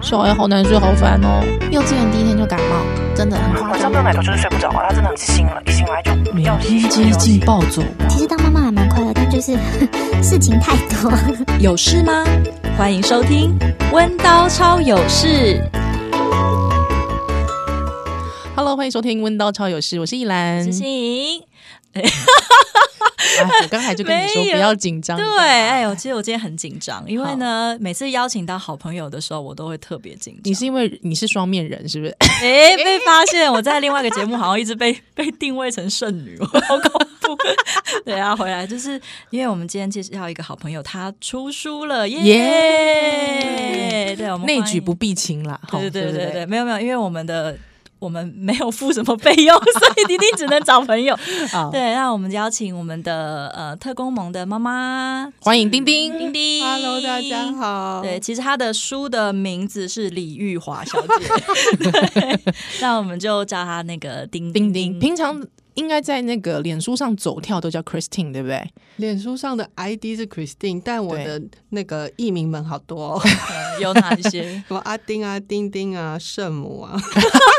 小孩好难睡，好烦哦。幼稚园第一天就感冒，真的很夸张。晚上没有奶头就是睡不着啊，他真的很醒了，一醒来就要每天接近暴走。其实当妈妈还蛮快乐，但就是 事情太多。有事吗？欢迎收听《温刀超有事》。Hello，欢迎收听《温刀超有事》，我是依兰，知心。啊、我刚才就跟你说不要紧张。对，哎呦，其实我今天很紧张，因为呢，每次邀请到好朋友的时候，我都会特别紧张。你是因为你是双面人，是不是？哎，被发现我在另外一个节目好像一直被被定位成剩女，我好恐怖。对啊，回来就是因为我们今天介绍一个好朋友，他出书了，耶、yeah! yeah!！对，我们内举不避亲啦。对对对对对，没有没有，因为我们的。我们没有付什么费用，所以丁丁只能找朋友。好，对，那我们邀请我们的呃特工盟的妈妈，欢迎丁丁，丁丁，Hello，大家好。对，其实他的书的名字是李玉华小姐，对，那我们就叫他那个丁丁丁。平常应该在那个脸书上走跳都叫 Christine，对不对？脸书上的 ID 是 Christine，但我的那个艺名们好多，哦，有哪一些？什么阿丁啊、丁丁啊、圣母啊。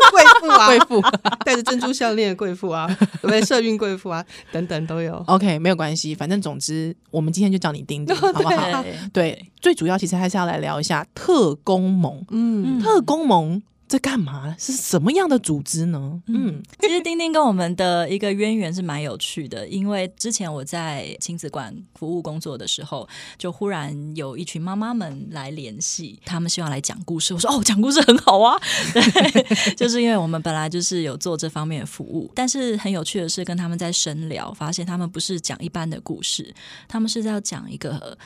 贵妇啊，贵妇戴着珍珠项链的贵妇啊，对不对？社运贵妇啊，等等都有。OK，没有关系，反正总之，我们今天就叫你丁丁，好不好？对，对，最主要其实还是要来聊一下特工盟。嗯，特工盟。在干嘛？是什么样的组织呢？嗯，其实丁丁跟我们的一个渊源是蛮有趣的，因为之前我在亲子馆服务工作的时候，就忽然有一群妈妈们来联系，他们希望来讲故事。我说哦，讲故事很好啊，对，就是因为我们本来就是有做这方面的服务，但是很有趣的是跟他们在深聊，发现他们不是讲一般的故事，他们是在要讲一个。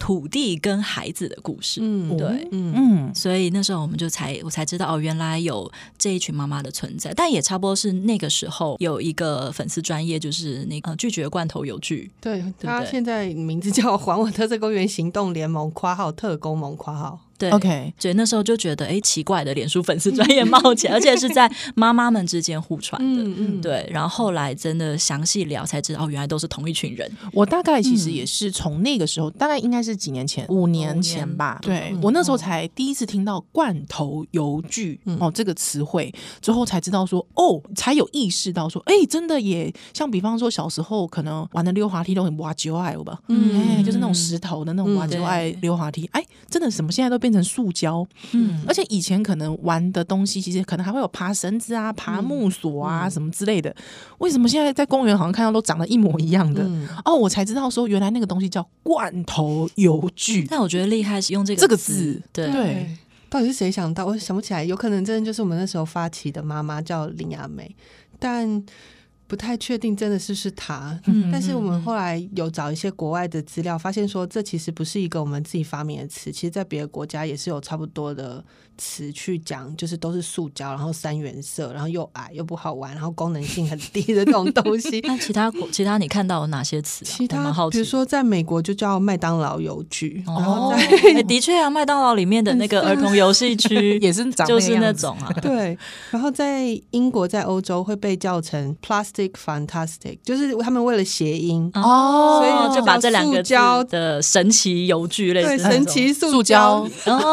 土地跟孩子的故事，嗯，对，嗯。嗯，所以那时候我们就才我才知道哦，原来有这一群妈妈的存在，但也差不多是那个时候有一个粉丝专业，就是那个拒绝罐头有剧，对，他现在名字叫还我特色公园行动联盟（括号特工盟括号）。对，OK，所以那时候就觉得，哎，奇怪的，脸书粉丝专业冒起来，而且是在妈妈们之间互传的，嗯嗯，对。然后后来真的详细聊才知道，哦，原来都是同一群人。我大概其实也是从那个时候，嗯、大概应该是几年前，五年前吧。对、嗯、我那时候才第一次听到“罐头游具”哦、嗯、这个词汇，之后才知道说，哦，才有意识到说，哎，真的也像比方说小时候可能玩的溜滑梯都很挖旧爱吧，嗯，就是那种石头的那种挖旧爱溜滑梯，哎，真的什么现在都变。变成塑胶，嗯，而且以前可能玩的东西，其实可能还会有爬绳子啊、爬木索啊、嗯、什么之类的。为什么现在在公园好像看到都长得一模一样的？嗯、哦，我才知道说原来那个东西叫罐头油具。但我觉得厉害是用这个这个字，对，对，到底是谁想到？我想不起来，有可能真的就是我们那时候发起的妈妈叫林雅梅，但。不太确定真的是不是他，嗯，但是我们后来有找一些国外的资料，发现说这其实不是一个我们自己发明的词，其实在别的国家也是有差不多的词去讲，就是都是塑胶，然后三原色，然后又矮又不好玩，然后功能性很低的这种东西。那其他国其他你看到有哪些词？其他比如说在美国就叫麦当劳游具，哦、然后在、欸、的确啊，麦当劳里面的那个儿童游戏区 也是长就是那种啊。对，然后在英国在欧洲会被叫成 plastic。Fantastic，就是他们为了谐音哦，所以就把这两个胶的神奇游具类似对神奇塑胶，然后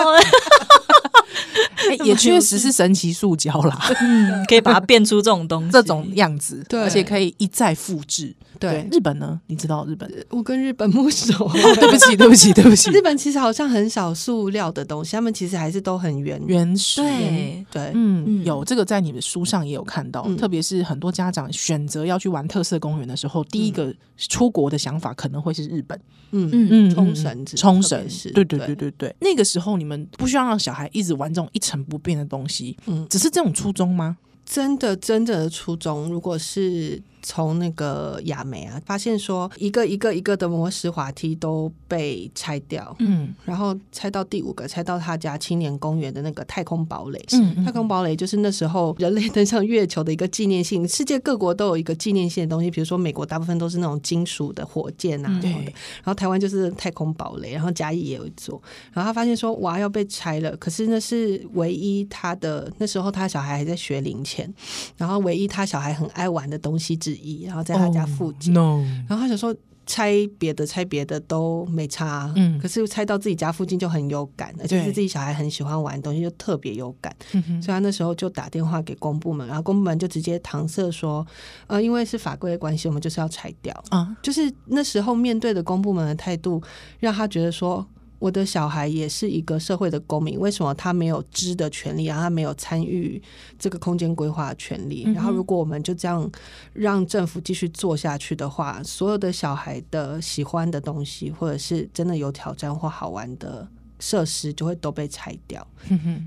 也确实是神奇塑胶啦，嗯，可以把它变出这种东西，这种样子，对，而且可以一再复制。对，日本呢？你知道日本？我跟日本不熟。哦，对不起，对不起，对不起。日本其实好像很少塑料的东西，他们其实还是都很原原始。对对，嗯，有这个在你们书上也有看到，特别是很多家长选择要去玩特色公园的时候，第一个出国的想法可能会是日本。嗯嗯嗯，冲绳，冲绳是。对对对对对，那个时候你们不需要让小孩一直玩这种一成不变的东西，嗯，只是这种初衷吗？真的真正的初衷，如果是。从那个亚美啊，发现说一个一个一个的磨石滑梯都被拆掉，嗯，然后拆到第五个，拆到他家青年公园的那个太空堡垒，嗯，嗯，太空堡垒就是那时候人类登上月球的一个纪念性，世界各国都有一个纪念性的东西，比如说美国大部分都是那种金属的火箭啊，对，然后台湾就是太空堡垒，然后嘉义也有一座，然后他发现说哇要被拆了，可是那是唯一他的那时候他小孩还在学龄前，然后唯一他小孩很爱玩的东西之一。然后在他家附近，oh, no. 然后他想说拆别的拆别的都没差，嗯，可是拆到自己家附近就很有感，而且是自己小孩很喜欢玩的东西就特别有感，所以他那时候就打电话给公部门，然后公部门就直接搪塞说，呃，因为是法规的关系，我们就是要拆掉啊，就是那时候面对的公部门的态度，让他觉得说。我的小孩也是一个社会的公民，为什么他没有知的权利然后？他没有参与这个空间规划的权利。然后，如果我们就这样让政府继续做下去的话，所有的小孩的喜欢的东西，或者是真的有挑战或好玩的。设施就会都被拆掉，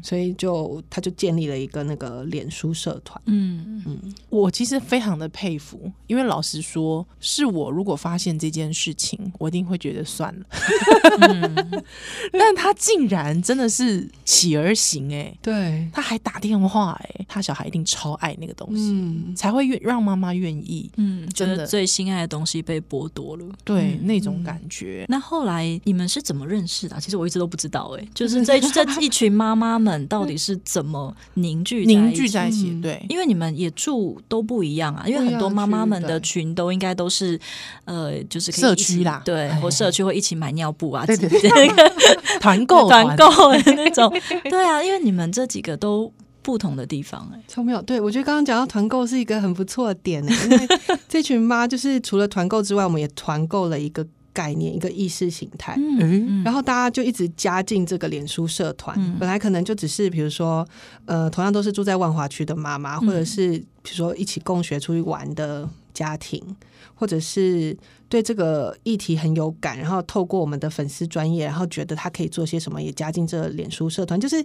所以就他就建立了一个那个脸书社团。嗯嗯，我其实非常的佩服，因为老实说，是我如果发现这件事情，我一定会觉得算了。嗯、但他竟然真的是起而行，哎，对，他还打电话，哎，他小孩一定超爱那个东西，嗯、才会愿让妈妈愿意。嗯，真的。最心爱的东西被剥夺了，对、嗯、那种感觉。那后来你们是怎么认识的？其实我一直都不知道哎，就是这 这一群妈妈们到底是怎么凝聚凝聚在一起？对，因为你们也住都不一样啊，因为很多妈妈们的群都应该都是呃，就是社区啦，对，或社区会一起买尿布啊，对对对，团购团购的那种，对啊，因为你们这几个都不同的地方哎，超妙。对，我觉得刚刚讲到团购是一个很不错的点哎，因为这群妈就是除了团购之外，我们也团购了一个。概念一个意识形态，嗯，然后大家就一直加进这个脸书社团。嗯、本来可能就只是比如说，呃，同样都是住在万华区的妈妈，或者是比如说一起共学出去玩的家庭，或者是对这个议题很有感，然后透过我们的粉丝专业，然后觉得他可以做些什么，也加进这个脸书社团，就是。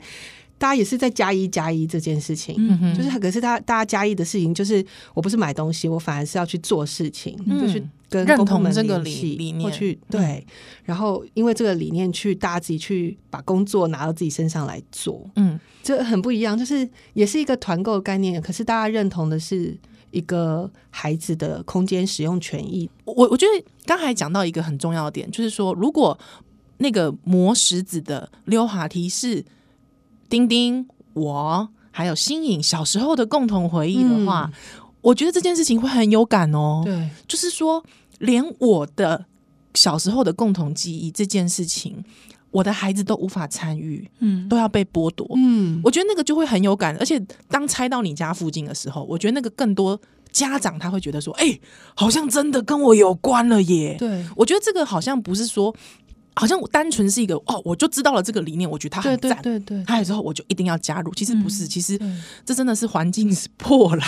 大家也是在加一加一这件事情，嗯、就是可是他大家加一的事情，就是我不是买东西，我反而是要去做事情，嗯、就去跟认同的这个理理念，去对，嗯、然后因为这个理念去大家自己去把工作拿到自己身上来做，嗯，这很不一样，就是也是一个团购概念，可是大家认同的是一个孩子的空间使用权益。我我觉得刚才讲到一个很重要的点，就是说如果那个磨石子的溜滑梯是。丁丁，我还有新颖小时候的共同回忆的话，嗯、我觉得这件事情会很有感哦。对，就是说，连我的小时候的共同记忆这件事情，我的孩子都无法参与，嗯，都要被剥夺，嗯，我觉得那个就会很有感。而且，当拆到你家附近的时候，我觉得那个更多家长他会觉得说，哎、欸，好像真的跟我有关了耶。对，我觉得这个好像不是说。好像我单纯是一个哦，我就知道了这个理念，我觉得它很赞，对对对，还有之后我就一定要加入。其实不是，嗯、其实这真的是环境是破了，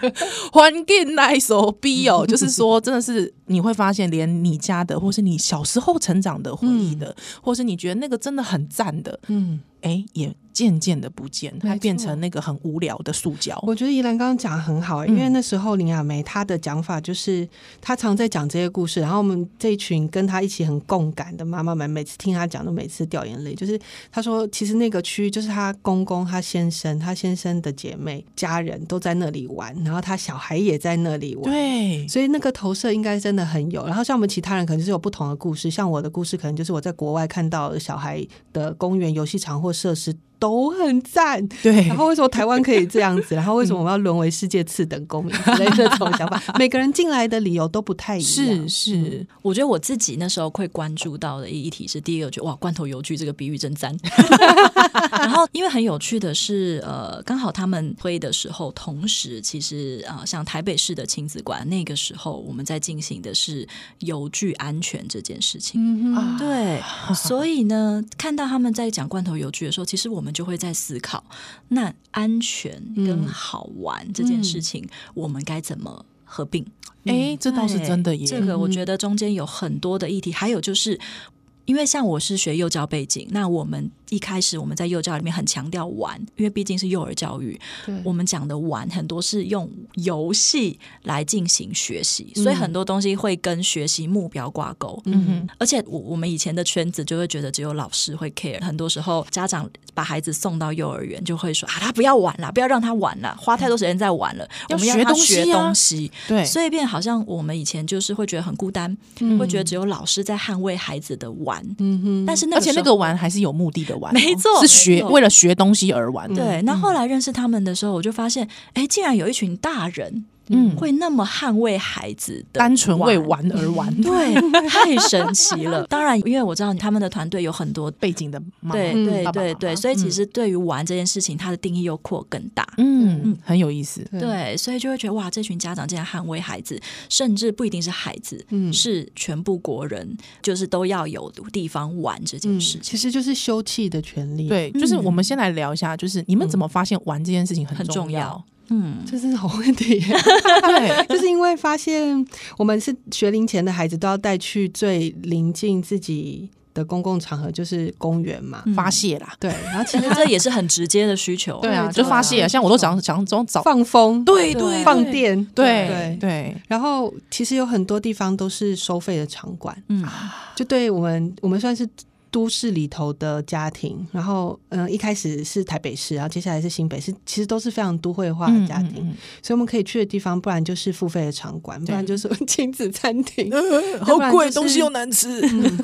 环境来手逼哦。就是说，真的是你会发现，连你家的，或是你小时候成长的回忆的，嗯、或是你觉得那个真的很赞的，嗯。哎，也渐渐的不见，它变成那个很无聊的塑胶。我觉得宜兰刚刚讲的很好，因为那时候林雅梅她的讲法就是，她常在讲这些故事，然后我们这一群跟她一起很共感的妈妈们，每次听她讲都每次掉眼泪。就是她说，其实那个区域就是她公公、她先生、她先生的姐妹、家人都在那里玩，然后她小孩也在那里玩。对，所以那个投射应该真的很有。然后像我们其他人可能就是有不同的故事，像我的故事可能就是我在国外看到小孩的公园游戏场或设施都很赞，对。然后为什么台湾可以这样子？然后为什么我们要沦为世界次等公民之类的这种想法？每个人进来的理由都不太一样。是是，我觉得我自己那时候会关注到的一议题是第一个，就哇，罐头游具这个比喻真赞。然后因为很有趣的是，呃，刚好他们推的时候，同时其实啊、呃，像台北市的亲子馆那个时候，我们在进行的是邮具安全这件事情。嗯，对。所以呢，看到他们在讲罐头游具的时候，其实我们。就会在思考，那安全跟好玩这件事情，我们该怎么合并？哎，这倒是真的耶。这个我觉得中间有很多的议题，还有就是，因为像我是学幼教背景，那我们。一开始我们在幼教里面很强调玩，因为毕竟是幼儿教育，对我们讲的玩很多是用游戏来进行学习，嗯、所以很多东西会跟学习目标挂钩。嗯哼，而且我我们以前的圈子就会觉得只有老师会 care，很多时候家长把孩子送到幼儿园就会说啊，他不要玩了，不要让他玩了，花太多时间在玩了，嗯、我们要他学东西。对，所以变好像我们以前就是会觉得很孤单，嗯、会觉得只有老师在捍卫孩子的玩。嗯哼，但是那而且那个玩还是有目的的。没错，是学为了学东西而玩。对，那后来认识他们的时候，我就发现，哎，竟然有一群大人嗯，会那么捍卫孩子的，单纯为玩。而玩，对，太神奇了。当然，因为我知道他们的团队有很多背景的对对对对，所以其实对于玩这件事情，它的定义又扩更大，嗯。嗯，很有意思。对，所以就会觉得哇，这群家长竟然捍卫孩子，甚至不一定是孩子，嗯，是全部国人，就是都要有地方玩这件事情，其实就是休憩的权利。对，就是我们先来聊一下，就是你们怎么发现玩这件事情很重要？嗯，这是好问题。对，就是因为发现我们是学龄前的孩子，都要带去最临近自己的公共场合，就是公园嘛，发泄啦。对，然后其实 这也是很直接的需求。对啊，就发泄啊，像我都想想这种早放风，对对，放电，对对对。然后其实有很多地方都是收费的场馆，嗯，就对我们，我们算是。都市里头的家庭，然后嗯，一开始是台北市，然后接下来是新北市，其实都是非常都会化的家庭，嗯嗯嗯、所以我们可以去的地方，不然就是付费的场馆，不然就是亲子餐厅，呃、好贵，东西又难吃。嗯、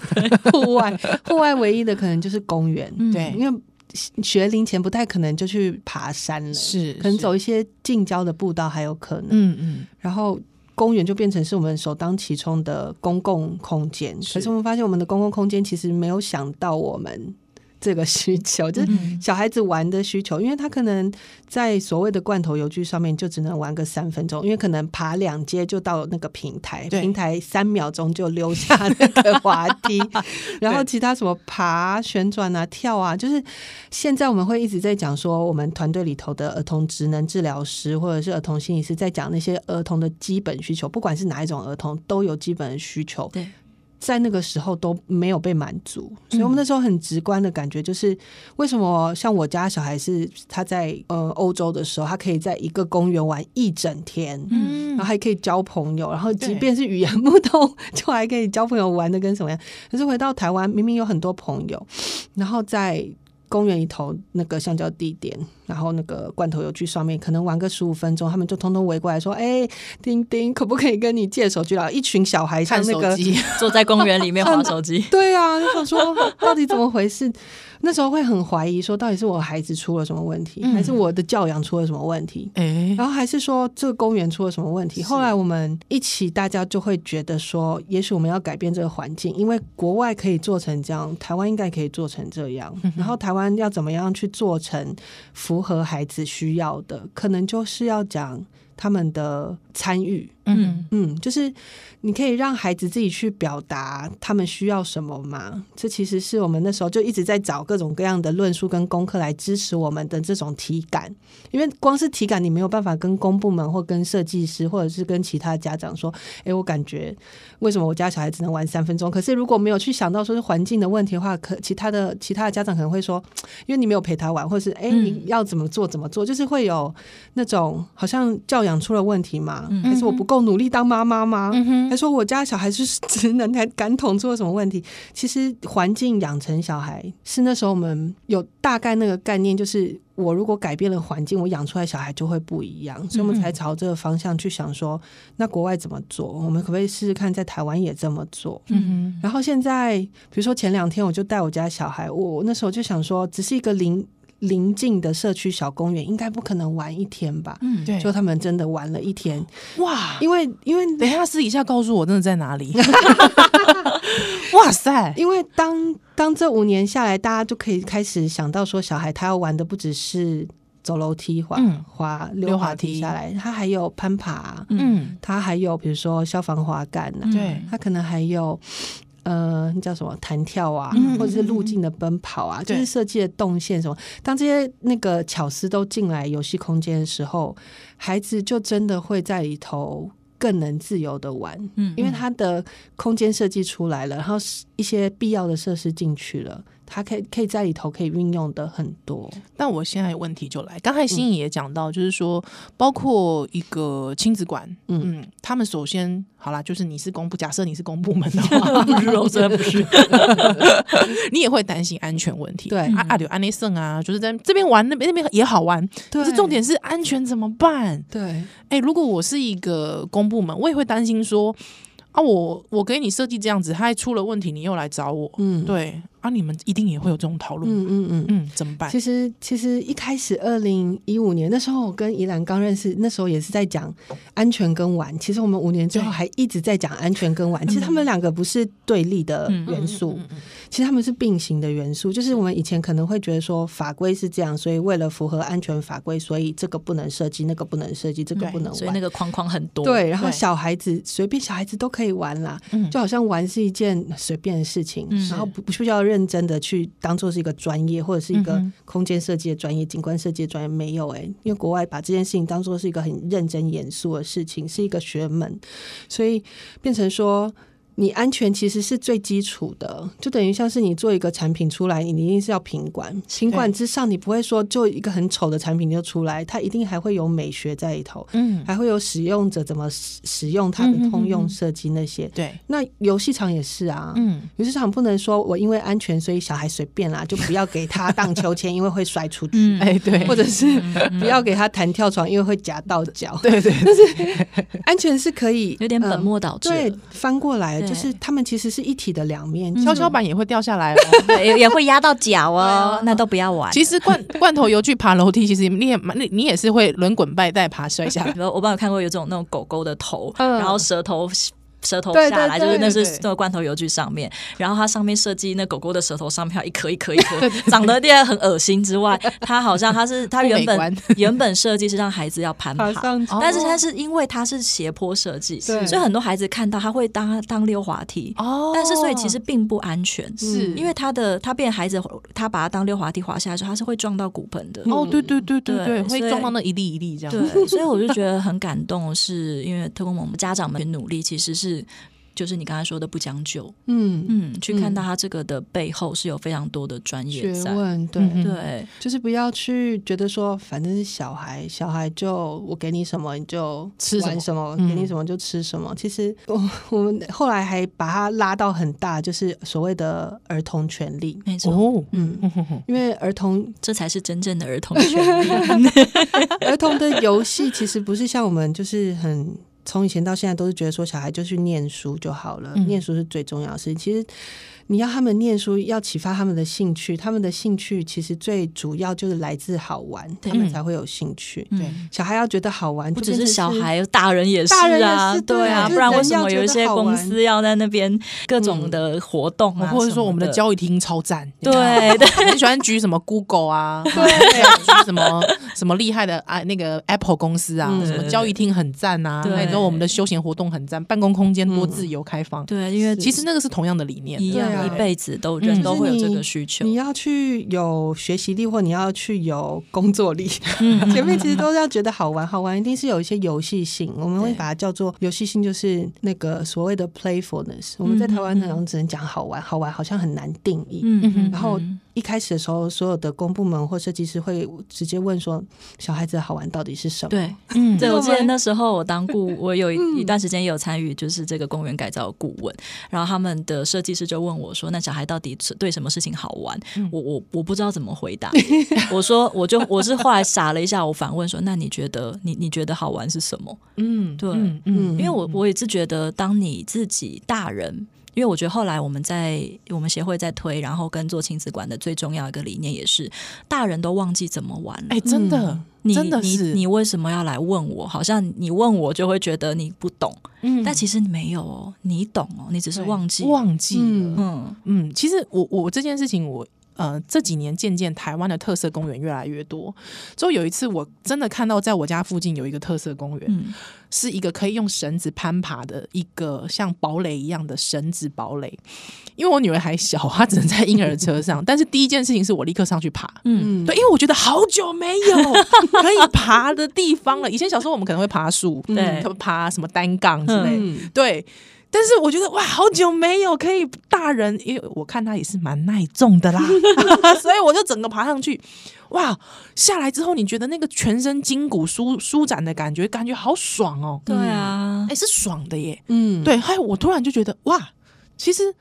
户外，户外唯一的可能就是公园，对，嗯、因为学龄前不太可能就去爬山了，是，可能走一些近郊的步道还有可能，嗯嗯，然后。公园就变成是我们首当其冲的公共空间，可是我们发现我们的公共空间其实没有想到我们。这个需求 就是小孩子玩的需求，因为他可能在所谓的罐头游具上面就只能玩个三分钟，因为可能爬两阶就到那个平台，平台三秒钟就溜下那个滑梯，然后其他什么爬、旋转啊、跳啊，就是现在我们会一直在讲说，我们团队里头的儿童职能治疗师或者是儿童心理师在讲那些儿童的基本需求，不管是哪一种儿童都有基本的需求。对。在那个时候都没有被满足，所以我们那时候很直观的感觉就是，为什么像我家小孩是他在呃欧洲的时候，他可以在一个公园玩一整天，嗯，然后还可以交朋友，然后即便是语言不通，就还可以交朋友玩的跟什么样。可是回到台湾，明明有很多朋友，然后在。公园里头那个橡胶地点，然后那个罐头游具上面，可能玩个十五分钟，他们就通通围过来说：“哎、欸，丁丁，可不可以跟你借手机？”了一群小孩像那个 坐在公园里面玩 手机。对啊，就想说到底怎么回事？那时候会很怀疑，说到底是我孩子出了什么问题，还是我的教养出了什么问题？哎、然后还是说这个公园出了什么问题？后来我们一起，大家就会觉得说，也许我们要改变这个环境，因为国外可以做成这样，台湾应该可以做成这样。然后台湾要怎么样去做成符合孩子需要的？可能就是要讲。他们的参与，嗯嗯，就是你可以让孩子自己去表达他们需要什么嘛。这其实是我们那时候就一直在找各种各样的论述跟功课来支持我们的这种体感，因为光是体感你没有办法跟公部门或跟设计师或者是跟其他家长说，哎，我感觉为什么我家小孩只能玩三分钟？可是如果没有去想到说是环境的问题的话，可其他的其他的家长可能会说，因为你没有陪他玩，或是哎你要怎么做怎么做，就是会有那种好像教。养出了问题嘛？还是我不够努力当妈妈吗？嗯、哼还说我家小孩是职能还感统出了什么问题？其实环境养成小孩是那时候我们有大概那个概念，就是我如果改变了环境，我养出来小孩就会不一样，所以我们才朝这个方向去想说，那国外怎么做？我们可不可以试试看在台湾也这么做？嗯哼。然后现在，比如说前两天我就带我家小孩，我那时候就想说，只是一个零。邻近的社区小公园应该不可能玩一天吧？嗯，对，就他们真的玩了一天，哇！因为因为等一下私底下告诉我，真的在哪里？哇塞！因为当当这五年下来，大家就可以开始想到说，小孩他要玩的不只是走楼梯滑、滑滑溜滑梯下来，他还有攀爬，嗯，他还有比如说消防滑杆呢，对，他可能还有。呃，叫什么弹跳啊，或者是路径的奔跑啊，嗯、就是设计的动线什么。当这些那个巧思都进来游戏空间的时候，孩子就真的会在里头更能自由的玩，嗯，因为他的空间设计出来了，然后一些必要的设施进去了。他可以可以在里头可以运用的很多，但我现在问题就来，刚才心怡也讲到，就是说，包括一个亲子馆，嗯，嗯，他们首先好啦，就是你是公部，假设你是公部门的话，不是，我真的不是，你也会担心安全问题，对，阿阿柳安内胜啊，就是在这边玩，那边那边也好玩，对，可是重点是安全怎么办？对，哎、欸，如果我是一个公部门，我也会担心说。啊，我我给你设计这样子，他还出了问题，你又来找我，嗯，对，啊，你们一定也会有这种讨论。嗯嗯嗯嗯，怎么办？其实其实一开始二零一五年那时候，我跟宜兰刚认识，那时候也是在讲安全跟玩。其实我们五年之后还一直在讲安全跟玩。其实他们两个不是对立的元素，其实他们是并行的元素。就是我们以前可能会觉得说法规是这样，所以为了符合安全法规，所以这个不能设计，那个不能设计，这个不能玩，所以那个框框很多。对，然后小孩子随便小孩子都可以玩啦，就好像玩是一件随便的事情，然后不不需要认。认真的去当做是一个专业，或者是一个空间设计的专业、景观设计的专业，没有哎、欸，因为国外把这件事情当做是一个很认真严肃的事情，是一个学门，所以变成说。你安全其实是最基础的，就等于像是你做一个产品出来，你一定是要品管，品管之上，你不会说就一个很丑的产品就出来，它一定还会有美学在里头，嗯，还会有使用者怎么使用它的通用设计那些，对、嗯嗯嗯。那游戏场也是啊，嗯，游戏场不能说我因为安全所以小孩随便啦，就不要给他荡秋千，因为会摔出去，哎、嗯，对，或者是不要给他弹跳床，因为会夹到脚，对对，对。但是安全是可以有点本末倒置、嗯，对，翻过来。就是他们其实是一体的两面，跷跷板也会掉下来哦，也也会压到脚哦，那都不要玩。其实罐 罐头游具爬楼梯，其实你也蛮，你也是会轮滚拜带爬摔下来。我帮有看过有这种那种狗狗的头，然后舌头。舌头下来就是那是那个罐头油锯上面，然后它上面设计那狗狗的舌头上面一颗一颗一颗，长得变得很恶心之外，它好像它是 它原本原本设计是让孩子要攀爬，但是它是因为它是斜坡设计，所以很多孩子看到他会当当溜滑梯哦，但是所以其实并不安全，是因为他的他变孩子他把它当溜滑梯滑下来的时候，他是会撞到骨盆的哦，对对对对对，会撞到那一粒一粒这样，对，所以我就觉得很感动，是因为特工们家长们努力其实是。就是你刚才说的不将就，嗯嗯，去看到他这个的背后是有非常多的专业学问，对对，就是不要去觉得说反正是小孩，小孩就我给你什么你就吃什么，什么给你什么就吃什么。其实我我们后来还把它拉到很大，就是所谓的儿童权利，没错，嗯，因为儿童这才是真正的儿童权利，儿童的游戏其实不是像我们就是很。从以前到现在都是觉得说小孩就去念书就好了，嗯、念书是最重要的事情。其实。你要他们念书，要启发他们的兴趣。他们的兴趣其实最主要就是来自好玩，他们才会有兴趣。对，小孩要觉得好玩，不只是小孩，大人也是啊，大人也是对啊，不然为什么有一些公司要在那边各种的活动啊，或者说我们的教育厅超赞，对对，很喜欢举什么 Google 啊，对，举什么什么厉害的啊，那个 Apple 公司啊，什么教育厅很赞啊，然后我们的休闲活动很赞，办公空间多自由开放，对，因为其实那个是同样的理念，一样。一辈子都人都会有这个需求。你要去有学习力，或你要去有工作力，前面其实都要觉得好玩。好玩一定是有一些游戏性，我们会把它叫做游戏性，就是那个所谓的 playfulness。我们在台湾可能只能讲好玩，好玩好像很难定义。然后。一开始的时候，所有的公部门或设计师会直接问说：“小孩子的好玩到底是什么？”对，嗯，对，我记得那时候我当顾，我有一段时间也有参与，就是这个公园改造的顾问。然后他们的设计师就问我说：“那小孩到底对什么事情好玩？”我我我不知道怎么回答。我说：“我就我是后来傻了一下，我反问说：‘那你觉得你你觉得好玩是什么？’嗯，对，嗯，因为我我也是觉得，当你自己大人。因为我觉得后来我们在我们协会在推，然后跟做亲子馆的最重要一个理念也是，大人都忘记怎么玩了。哎，真的，你真的是你，你为什么要来问我？好像你问我就会觉得你不懂，嗯，但其实你没有哦，你懂哦，你只是忘记忘记了，嗯嗯。其实我我这件事情我。呃，这几年渐渐台湾的特色公园越来越多。之后有一次，我真的看到在我家附近有一个特色公园，嗯、是一个可以用绳子攀爬的一个像堡垒一样的绳子堡垒。因为我女儿还小，她只能在婴儿车上。但是第一件事情是我立刻上去爬，嗯，对，因为我觉得好久没有 可以爬的地方了。以前小时候我们可能会爬树，对，爬什么单杠之类，嗯、对。但是我觉得哇，好久没有可以大人，因为我看他也是蛮耐重的啦，所以我就整个爬上去，哇，下来之后你觉得那个全身筋骨舒舒展的感觉，感觉好爽哦。对啊，哎、欸，是爽的耶。嗯，对，还有我突然就觉得哇，其实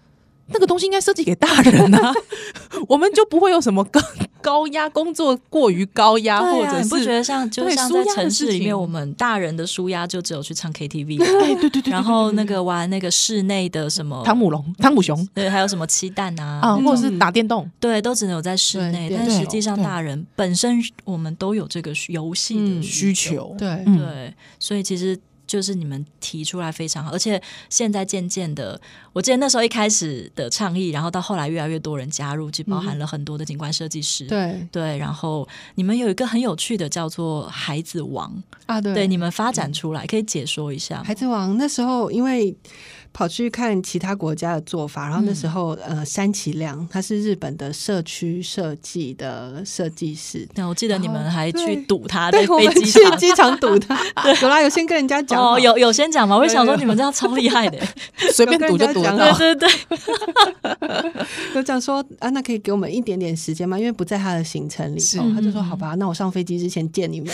那个东西应该设计给大人啊，我们就不会有什么高高压，工作过于高压，或者是你不觉得像就像在城市里面，我们大人的舒压就只有去唱 KTV，对对对，然后那个玩那个室内的什么汤姆龙、汤姆熊，对，还有什么七蛋啊，啊，或者是打电动，对，都只能有在室内。但实际上，大人本身我们都有这个游戏的需求，对。对，所以其实。就是你们提出来非常好，而且现在渐渐的，我记得那时候一开始的倡议，然后到后来越来越多人加入，就包含了很多的景观设计师。对、嗯、对，然后你们有一个很有趣的叫做“孩子王”啊，对，对，你们发展出来、嗯、可以解说一下。孩子王那时候因为。跑去看其他国家的做法，然后那时候，嗯、呃，山崎亮他是日本的社区设计的设计师。那，我记得你们还去堵他在飞机场，去机场堵他。对，有啦，有先跟人家讲。哦，有有先讲嘛？我就想说你们这样超厉害的，随便堵就堵到。对对对，有 讲说啊，那可以给我们一点点时间吗？因为不在他的行程里头，他就说好吧，那我上飞机之前见你们。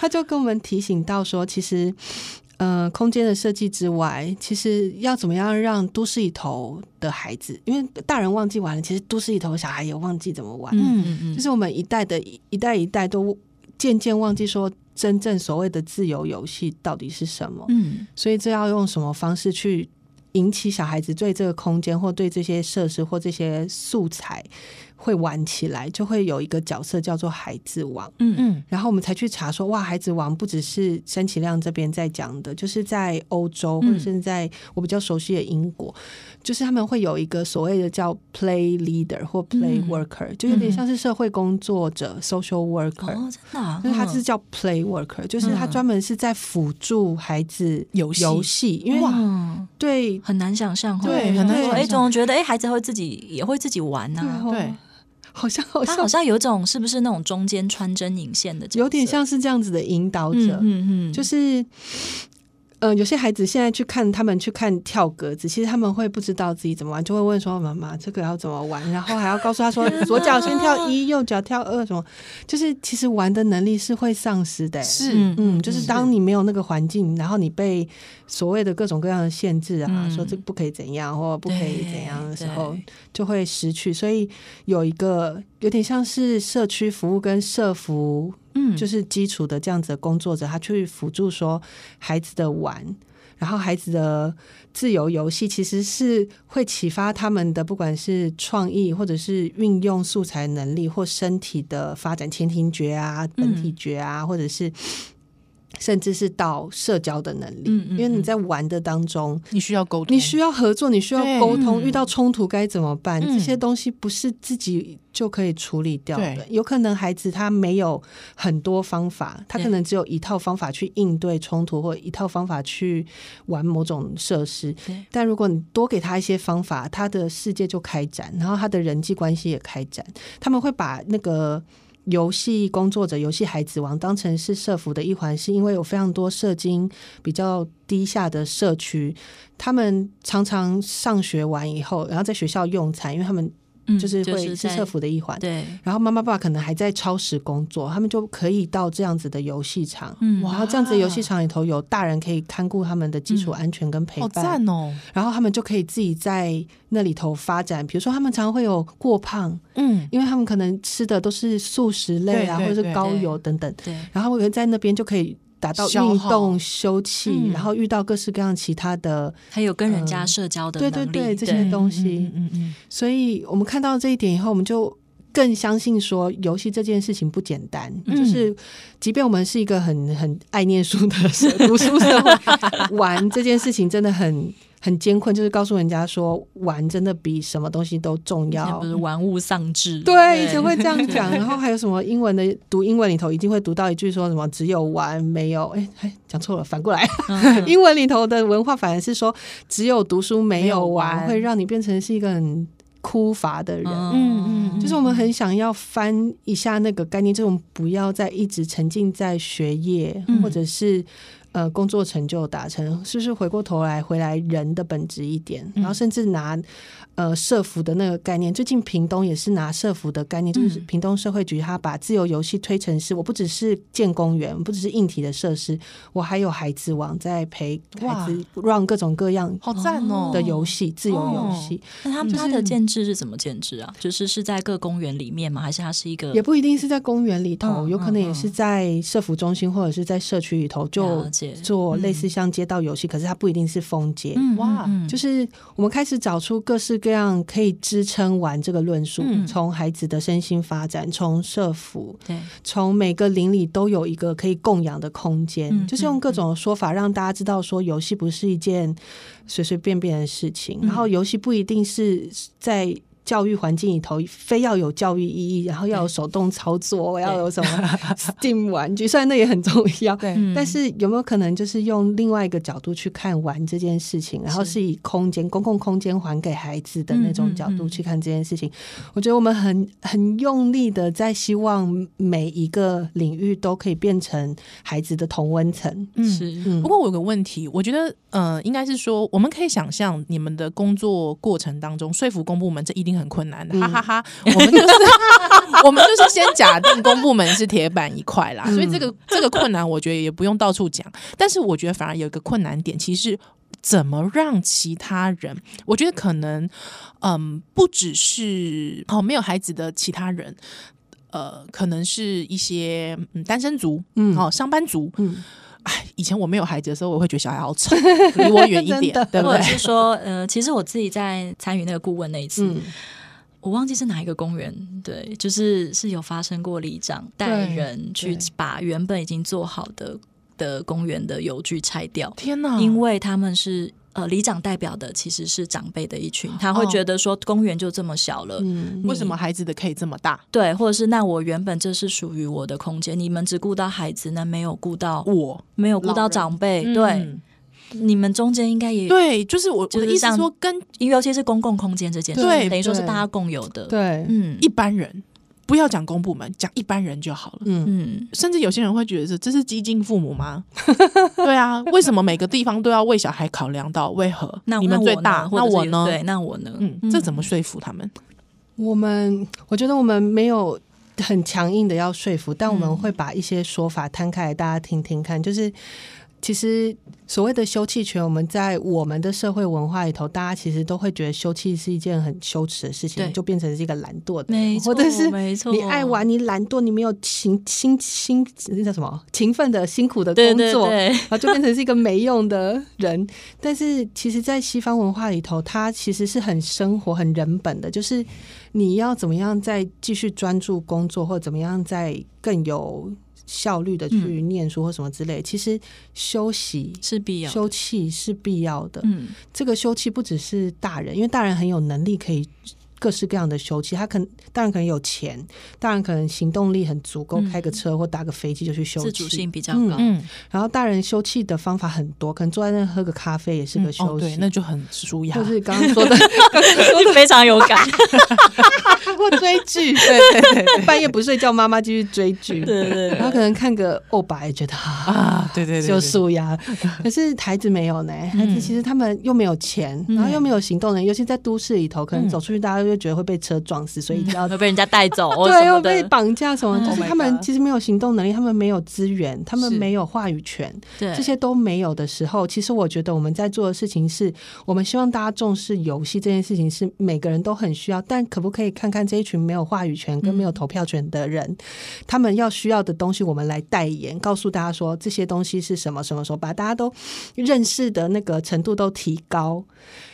他就跟我们提醒到说，其实。呃，空间的设计之外，其实要怎么样让都市里头的孩子，因为大人忘记玩了，其实都市里头小孩也忘记怎么玩。嗯嗯嗯，就是我们一代的一代一代都渐渐忘记说，真正所谓的自由游戏到底是什么。嗯，所以这要用什么方式去引起小孩子对这个空间或对这些设施或这些素材。会玩起来，就会有一个角色叫做孩子王，嗯。嗯，然后我们才去查说，哇，孩子王不只是山崎亮这边在讲的，就是在欧洲或者是在我比较熟悉的英国，嗯、就是他们会有一个所谓的叫 play leader 或 play worker，、嗯、就有点像是社会工作者、嗯、social worker，哦，真的、啊，那他是叫 play worker，、嗯、就是他专门是在辅助孩子游戏，游戏，因为哇，对，很难想象，对，很难想象，哎，总觉得哎，孩子会自己也会自己玩呐、啊，对。好像好像他好像有一种是不是那种中间穿针引线的，有点像是这样子的引导者，嗯嗯，嗯就是。呃，有些孩子现在去看他们去看跳格子，其实他们会不知道自己怎么玩，就会问说：“妈妈，这个要怎么玩？”然后还要告诉他说：“左脚先跳一，右脚跳二。”什么？就是其实玩的能力是会丧失的。是，嗯，就是当你没有那个环境，然后你被所谓的各种各样的限制啊，说这不可以怎样或不可以怎样的时候，就会失去。所以有一个有点像是社区服务跟社服。嗯，就是基础的这样子的工作者，他去辅助说孩子的玩，然后孩子的自由游戏，其实是会启发他们的，不管是创意，或者是运用素材能力，或身体的发展，前庭觉啊、本体觉啊，或者是。甚至是到社交的能力，嗯嗯、因为你在玩的当中，你需要沟通，你需要合作，你需要沟通。遇到冲突该怎么办？嗯、这些东西不是自己就可以处理掉的。有可能孩子他没有很多方法，他可能只有一套方法去应对冲突，或一套方法去玩某种设施。但如果你多给他一些方法，他的世界就开展，然后他的人际关系也开展。他们会把那个。游戏工作者、游戏孩子王当成是社服的一环，是因为有非常多社经比较低下的社区，他们常常上学完以后，然后在学校用餐，因为他们。就是会是社服的一环，对。然后妈妈爸爸可能还在超时工作，他们就可以到这样子的游戏场，嗯，然后这样子的游戏场里头有大人可以看顾他们的基础安全跟陪伴，好赞哦。然后他们就可以自己在那里头发展，比如说他们常常会有过胖，嗯，因为他们可能吃的都是素食类啊，或者是高油等等，对。然后我们在那边就可以。达到运动休憩，嗯、然后遇到各式各样其他的，还有跟人家社交的能力，对对对，这些东西，嗯嗯嗯。所以我们看到这一点以后，我们就更相信说，游戏这件事情不简单。嗯、就是，即便我们是一个很很爱念书的 读书社会，玩这件事情真的很。很艰困，就是告诉人家说，玩真的比什么东西都重要，不是玩物丧志。对，对，以前会这样讲。然后还有什么英文的读英文里头，一定会读到一句说什么“只有玩没有”。哎哎，讲错了，反过来，嗯、英文里头的文化反而是说“只有读书没有玩”，有玩会让你变成是一个很枯乏的人。嗯嗯，就是我们很想要翻一下那个概念，这种不要再一直沉浸在学业、嗯、或者是。呃工作成就达成，是不是回过头来回来人的本质一点，然后甚至拿。呃，社服的那个概念，最近屏东也是拿社服的概念，就是屏东社会局，他把自由游戏推成是，我不只是建公园，不只是硬体的设施，我还有孩子网在陪孩子 run 各种各样好赞哦的游戏，自由游戏。那他们他的建制是怎么建制啊？就是是在各公园里面吗？还是它是一个？也不一定是在公园里头，有可能也是在社服中心或者是在社区里头就做类似像街道游戏，可是它不一定是封街。哇，就是我们开始找出各式各。样可以支撑完这个论述，从孩子的身心发展，从社福，对，从每个邻里都有一个可以供养的空间，就是用各种说法让大家知道，说游戏不是一件随随便便的事情，然后游戏不一定是在。教育环境里头非要有教育意义，然后要有手动操作，我要有什么 Steam 玩具，虽然那也很重要，对。但是有没有可能就是用另外一个角度去看玩这件事情，然后是以空间、公共空间还给孩子的那种角度去看这件事情？我觉得我们很很用力的在希望每一个领域都可以变成孩子的同温层。是。不过我有个问题，我觉得呃，应该是说我们可以想象你们的工作过程当中说服公部门，这一定很困难的，哈哈哈，哈！我们就是 我们就是先假定公部门是铁板一块啦，所以这个这个困难，我觉得也不用到处讲。但是我觉得反而有一个困难点，其实怎么让其他人，我觉得可能嗯，不只是哦没有孩子的其他人，呃，可能是一些嗯单身族，嗯，哦上班族，嗯。哎，以前我没有孩子的时候，我会觉得小孩好丑，离我远一点，对不对？或者是说，呃，其实我自己在参与那个顾问那一次，嗯、我忘记是哪一个公园，对，就是是有发生过里长带人去把原本已经做好的的公园的游具拆掉。天哪！因为他们是。呃，里长代表的其实是长辈的一群，他会觉得说公园就这么小了，嗯，为什么孩子的可以这么大？对，或者是那我原本这是属于我的空间，你们只顾到孩子，那没有顾到我，没有顾到长辈，对，嗯、你们中间应该也对，就是我我的意思说跟，因为尤其是公共空间这件事，对，等于说是大家共有的，对，嗯，一般人。不要讲公部门，讲一般人就好了。嗯，甚至有些人会觉得这是激进父母吗？对啊，为什么每个地方都要为小孩考量到？为何？那你们最大，那我呢？对，那我呢？嗯，这怎么说服他们？我们我觉得我们没有很强硬的要说服，但我们会把一些说法摊开来，大家听听看。就是其实。所谓的休憩权，我们在我们的社会文化里头，大家其实都会觉得休憩是一件很羞耻的事情，就变成是一个懒惰的，没错，或者是没错，你爱玩，你懒惰，你没有勤辛辛那叫什么勤奋的辛苦的工作，对对对，然后就变成是一个没用的人。但是其实，在西方文化里头，它其实是很生活、很人本的，就是你要怎么样再继续专注工作，或者怎么样再更有。效率的去念书或什么之类，嗯、其实休息是必要，休憩是必要的。嗯，这个休憩不只是大人，因为大人很有能力可以。各式各样的休憩，他可能当然可能有钱，当然可能行动力很足够，开个车或搭个飞机就去休息，自主性比较高。嗯，然后大人休憩的方法很多，可能坐在那喝个咖啡也是个休息，那就很舒压。就是刚刚说的，说的非常有感。或追剧，对对对，半夜不睡觉，妈妈继续追剧，对对。然后可能看个欧巴也觉得啊，对对对，就舒压。可是孩子没有呢，孩子其实他们又没有钱，然后又没有行动能力，尤其在都市里头，可能走出去大家。就觉得会被车撞死，所以要被人家带走，对，又被绑架什么？就是他们其实没有行动能力，他们没有资源，他们没有话语权，对，这些都没有的时候，其实我觉得我们在做的事情是，我们希望大家重视游戏这件事情，是每个人都很需要。但可不可以看看这一群没有话语权跟没有投票权的人，他们要需要的东西，我们来代言，告诉大家说这些东西是什么？什么时候把大家都认识的那个程度都提高？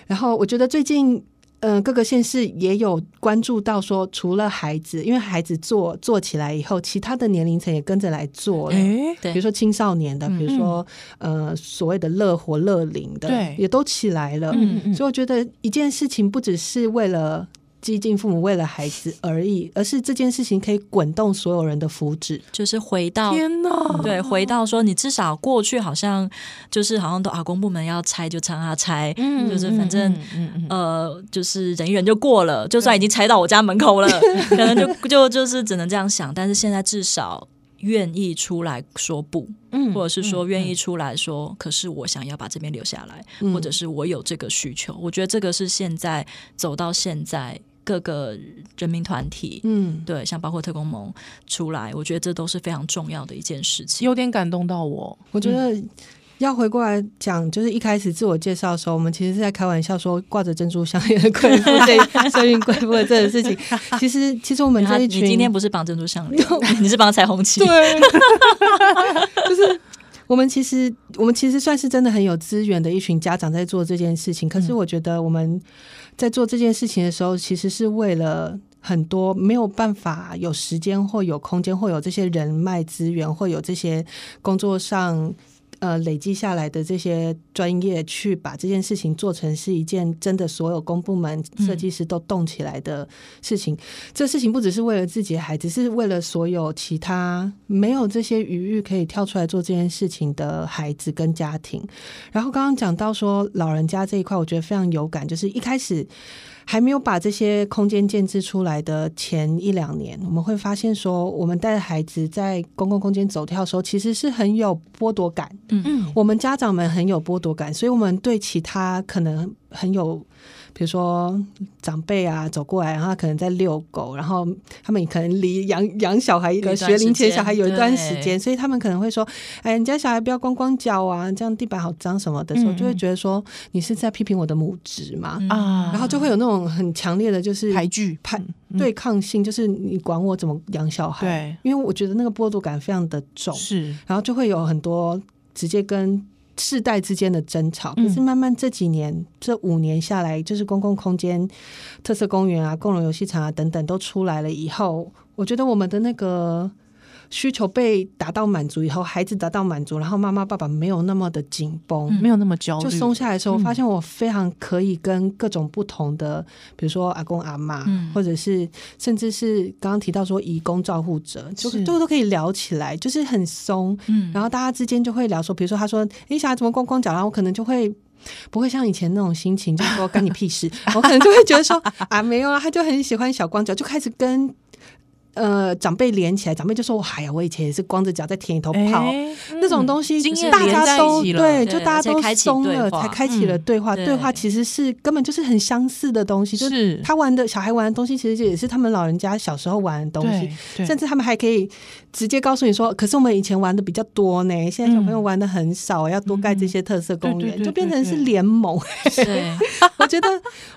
然后我觉得最近。嗯，各个县市也有关注到说，除了孩子，因为孩子做做起来以后，其他的年龄层也跟着来做了。欸、比如说青少年的，嗯、比如说呃所谓的乐活乐龄的，对，也都起来了。嗯嗯，所以我觉得一件事情不只是为了。激进父母为了孩子而已，而是这件事情可以滚动所有人的福祉，就是回到天哪，对，回到说你至少过去好像就是好像都啊，公部门要拆就让他拆，嗯，就是反正嗯嗯嗯。呃，就是忍一忍就过了，就算已经拆到我家门口了，可能就就就是只能这样想，但是现在至少。愿意出来说不，嗯，或者是说愿意出来说，可是我想要把这边留下来，嗯、或者是我有这个需求。我觉得这个是现在走到现在各个人民团体，嗯，对，像包括特工盟出来，我觉得这都是非常重要的一件事情。有点感动到我，我觉得。嗯要回过来讲，就是一开始自我介绍的时候，我们其实是在开玩笑说挂着珍珠项链的贵妇，这生命贵妇的这个事情。其实，其实我们这一群，你今天不是绑珍珠项链，你是绑彩虹旗。对，就是我们其实，我们其实算是真的很有资源的一群家长在做这件事情。可是，我觉得我们在做这件事情的时候，其实是为了很多没有办法有时间或有空间或有这些人脉资源或有这些工作上。呃，累积下来的这些专业，去把这件事情做成是一件真的所有公部门设计师都动起来的事情。嗯、这事情不只是为了自己的孩子，是为了所有其他没有这些余裕可以跳出来做这件事情的孩子跟家庭。然后刚刚讲到说老人家这一块，我觉得非常有感，就是一开始。还没有把这些空间建置出来的前一两年，我们会发现说，我们带孩子在公共空间走跳的时候，其实是很有剥夺感。嗯嗯，我们家长们很有剥夺感，所以我们对其他可能很有。比如说长辈啊走过来，然后他可能在遛狗，然后他们可能离养养小孩一个学龄前小孩有一段时间，所以他们可能会说：“哎，你家小孩不要光光脚啊，这样地板好脏什么的。”时候就会觉得说你是在批评我的母职嘛啊，然后就会有那种很强烈的就是排拒、排对抗性，就是你管我怎么养小孩？对，因为我觉得那个剥夺感非常的重，是，然后就会有很多直接跟。世代之间的争吵，可是慢慢这几年、嗯、这五年下来，就是公共空间、特色公园啊、共融游戏场啊等等都出来了以后，我觉得我们的那个。需求被达到满足以后，孩子达到满足，然后妈妈爸爸没有那么的紧绷，没有那么焦虑，就松下来的时候，我发现我非常可以跟各种不同的，比如说阿公阿妈，嗯、或者是甚至是刚刚提到说移工照护者，就都都可以聊起来，就是很松。嗯，然后大家之间就会聊说，比如说他说你小孩怎么光光脚，然后我可能就会不会像以前那种心情，就说干你屁事，我可能就会觉得说啊没有啊，他就很喜欢小光脚，就开始跟。呃，长辈连起来，长辈就说：“哎呀，我以前也是光着脚在田里头跑，欸、那种东西，大家都对，就大家都松了，才开启了对话。对，对话其实是根本就是很相似的东西，就是他玩的小孩玩的东西，其实也是他们老人家小时候玩的东西。甚至他们还可以直接告诉你说：‘可是我们以前玩的比较多呢，现在小朋友玩的很少，嗯、要多盖这些特色公园，就变成是联盟。’，我觉得，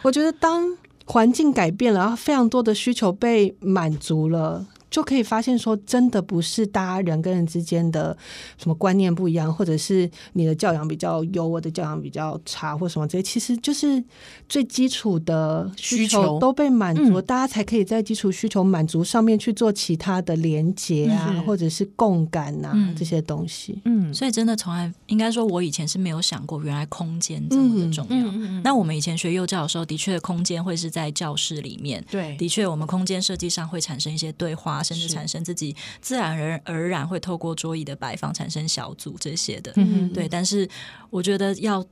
我觉得当。环境改变了，然后非常多的需求被满足了。就可以发现说，真的不是大家人跟人之间的什么观念不一样，或者是你的教养比较优，我的教养比较差，或什么这些，其实就是最基础的需求都被满足，大家才可以在基础需求满足上面去做其他的连接啊，或者是共感啊这些东西。嗯，所以真的从来应该说，我以前是没有想过，原来空间这么的重要。那我们以前学幼教的时候，的确空间会是在教室里面，对，的确我们空间设计上会产生一些对话。甚至产生自己自然而而然会透过桌椅的摆放产生小组这些的，嗯，对。但是我觉得要。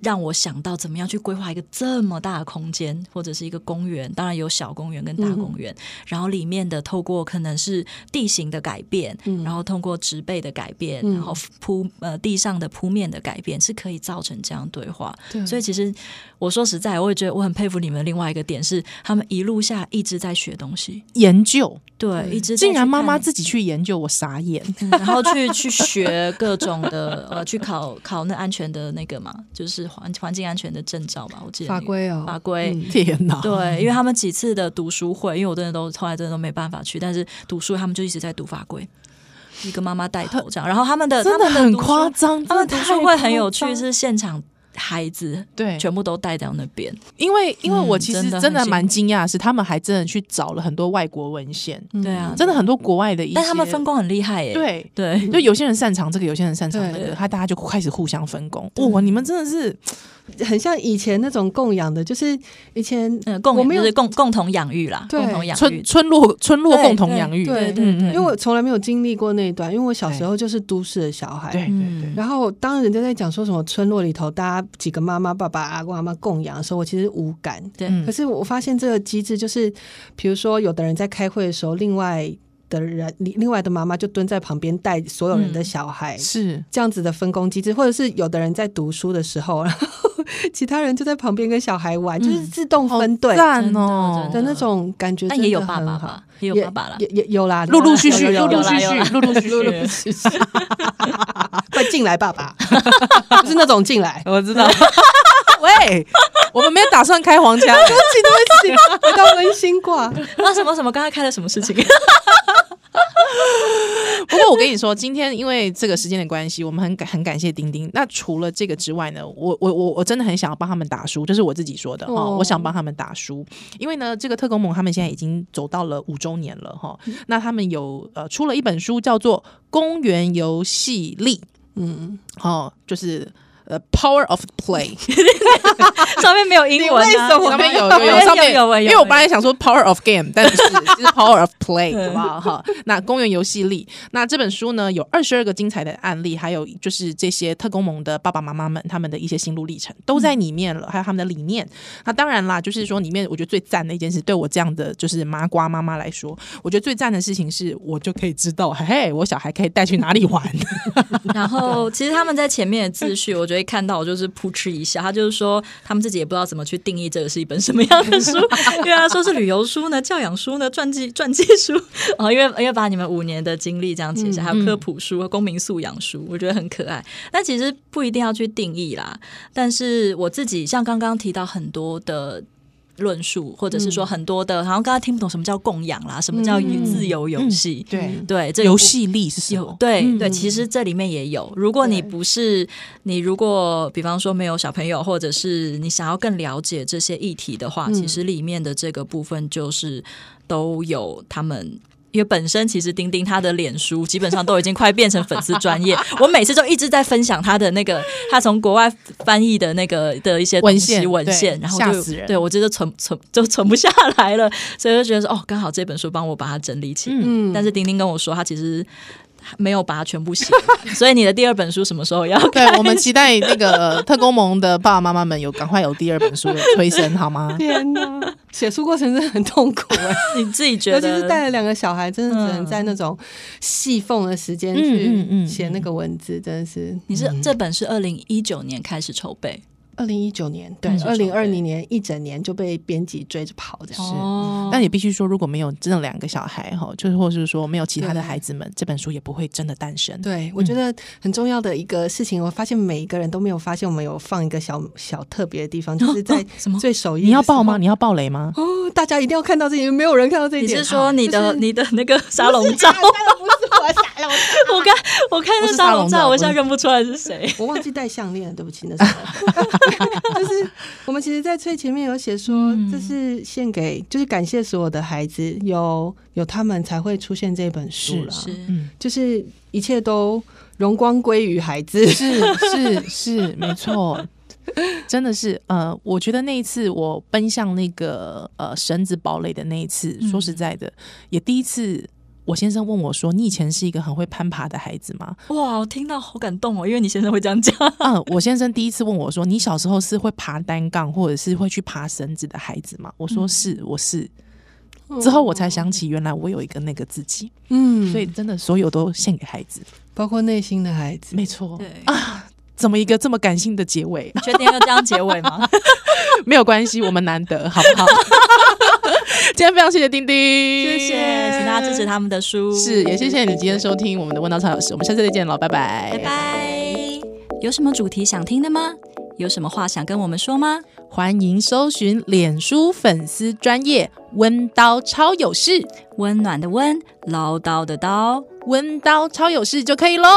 让我想到怎么样去规划一个这么大的空间，或者是一个公园，当然有小公园跟大公园，嗯、然后里面的透过可能是地形的改变，嗯、然后通过植被的改变，嗯、然后铺呃地上的铺面的改变，是可以造成这样对话。对所以其实我说实在，我也觉得我很佩服你们。另外一个点是，他们一路下一直在学东西、研究，对，一直竟然妈妈自己去研究，我傻眼。嗯、然后去去学各种的 呃，去考考那安全的那个嘛，就是。环环境安全的证照吧，我记得法规哦，法规。嗯、天哪！对，因为他们几次的读书会，因为我真的都后来真的都没办法去，但是读书他们就一直在读法规，一个妈妈带头这样，然后他们的真的很夸张，他们读书会很有趣，是现场。孩子对，全部都带到那边，因为因为我其实真的蛮惊讶，是他们还真的去找了很多外国文献，对啊，真的很多国外的一些，但他们分工很厉害耶，对。对，就有些人擅长这个，有些人擅长那个，他大家就开始互相分工。哇，你们真的是很像以前那种供养的，就是以前共我们就是共共同养育啦，共同养育。村村落村落共同养育，对对，因为我从来没有经历过那一段，因为我小时候就是都市的小孩，对对对，然后当人家在讲说什么村落里头大家几个妈妈爸。爸阿公阿妈供养的时候，我其实无感。对，可是我发现这个机制就是，比如说，有的人在开会的时候，另外的人，另另外的妈妈就蹲在旁边带所有人的小孩，嗯、是。这样子的分工机制，或者是有的人在读书的时候，然 后其他人就在旁边跟小孩玩，嗯、就是自动分队赞哦的那种感觉，但也有爸爸哈，也有爸爸了，也也有啦，陆陆续续，陆陆续续，陆陆续续，快进来，爸爸，不是那种进来，我知道。喂，我们没有打算开黄腔，对不起，对不起，回到温馨挂。那什么什么，刚才开了什么事情？不过我跟你说，今天因为这个时间的关系，我们很感很感谢丁丁。那除了这个之外呢，我我我我真的很想要帮他们打书，这是我自己说的哈。哦、我想帮他们打书，因为呢，这个特工盟他们现在已经走到了五周年了哈。那他们有呃出了一本书，叫做《公园游戏力》，嗯，好，就是。呃，Power of Play，上面没有英文啊，上面有有有上面有，因为我本来想说 Power of Game，但是 是 Power of Play，好不好？哈，那公园游戏力，那这本书呢有二十二个精彩的案例，还有就是这些特工盟的爸爸妈妈们他们的一些心路历程都在里面了，还有他们的理念。那当然啦，就是说里面我觉得最赞的一件事，对我这样的就是麻瓜妈妈来说，我觉得最赞的事情是我就可以知道，嘿嘿，我小孩可以带去哪里玩。然后其实他们在前面的秩序，我觉得。看到我就是扑哧一下，他就是说他们自己也不知道怎么去定义这个是一本什么样的书，因为他说是旅游书呢、教养书呢、传记传记书啊，因为 因为把你们五年的经历这样写下，还有科普书和公民素养书，我觉得很可爱。但其实不一定要去定义啦，但是我自己像刚刚提到很多的。论述，或者是说很多的，好像刚刚听不懂什么叫供养啦，什么叫自由游戏？对对，这游戏力是什么？对对，其实这里面也有。如果你不是你，如果比方说没有小朋友，或者是你想要更了解这些议题的话，其实里面的这个部分就是都有他们。因为本身其实丁丁他的脸书基本上都已经快变成粉丝专业，我每次都一直在分享他的那个他从国外翻译的那个的一些文献文献，然后就对我觉得存存就存不下来了，所以就觉得说哦，刚好这本书帮我把它整理起来。嗯，但是丁丁跟我说他其实。没有把它全部写，所以你的第二本书什么时候要？对，我们期待那个 特工盟的爸爸妈妈们有赶快有第二本书的催生，好吗？天哪，写书过程真的很痛苦哎，你自己觉得？尤其是带了两个小孩，真的只能在那种细缝的时间去写那个文字，真的是。你是这本是二零一九年开始筹备。二零一九年，对，二零二零年一整年就被编辑追着跑，这样是。哦、但也必须说，如果没有真的两个小孩哈，就是或者是说没有其他的孩子们，这本书也不会真的诞生。对，我觉得很重要的一个事情，嗯、我发现每一个人都没有发现，我们有放一个小小特别的地方，就是在 什么最首页。你要爆吗？你要爆雷吗？哦，大家一定要看到这里，没有人看到这一点。你是说你的、就是、你的那个沙龙照？我看我看那沙龙照，我现在认不出来是谁。我忘记戴项链，对不起，那时候 就是我们其实，在最前面有写说，这是献给，就是感谢所有的孩子，有有他们才会出现这本书了。是，嗯，就是一切都荣光归于孩子。是是是，没错，真的是。呃，我觉得那一次我奔向那个呃绳子堡垒的那一次，说实在的，也第一次。我先生问我说：“你以前是一个很会攀爬的孩子吗？”哇，我听到好感动哦，因为你先生会这样讲。嗯，我先生第一次问我说：“你小时候是会爬单杠或者是会去爬绳子的孩子吗？”我说：“是，我是。”之后我才想起，原来我有一个那个自己。嗯，所以真的所有都献给孩子，包括内心的孩子。没错。对啊，怎么一个这么感性的结尾？你确定要这样结尾吗？没有关系，我们难得，好不好？今天非常谢谢丁丁，谢谢，请大家支持他们的书，是也谢谢你今天收听我们的温道超有事，我们下次再见了，拜拜，拜拜。有什么主题想听的吗？有什么话想跟我们说吗？欢迎搜寻脸书粉丝专业温刀超有事，温暖的温，唠叨的叨，温刀超有事就可以喽。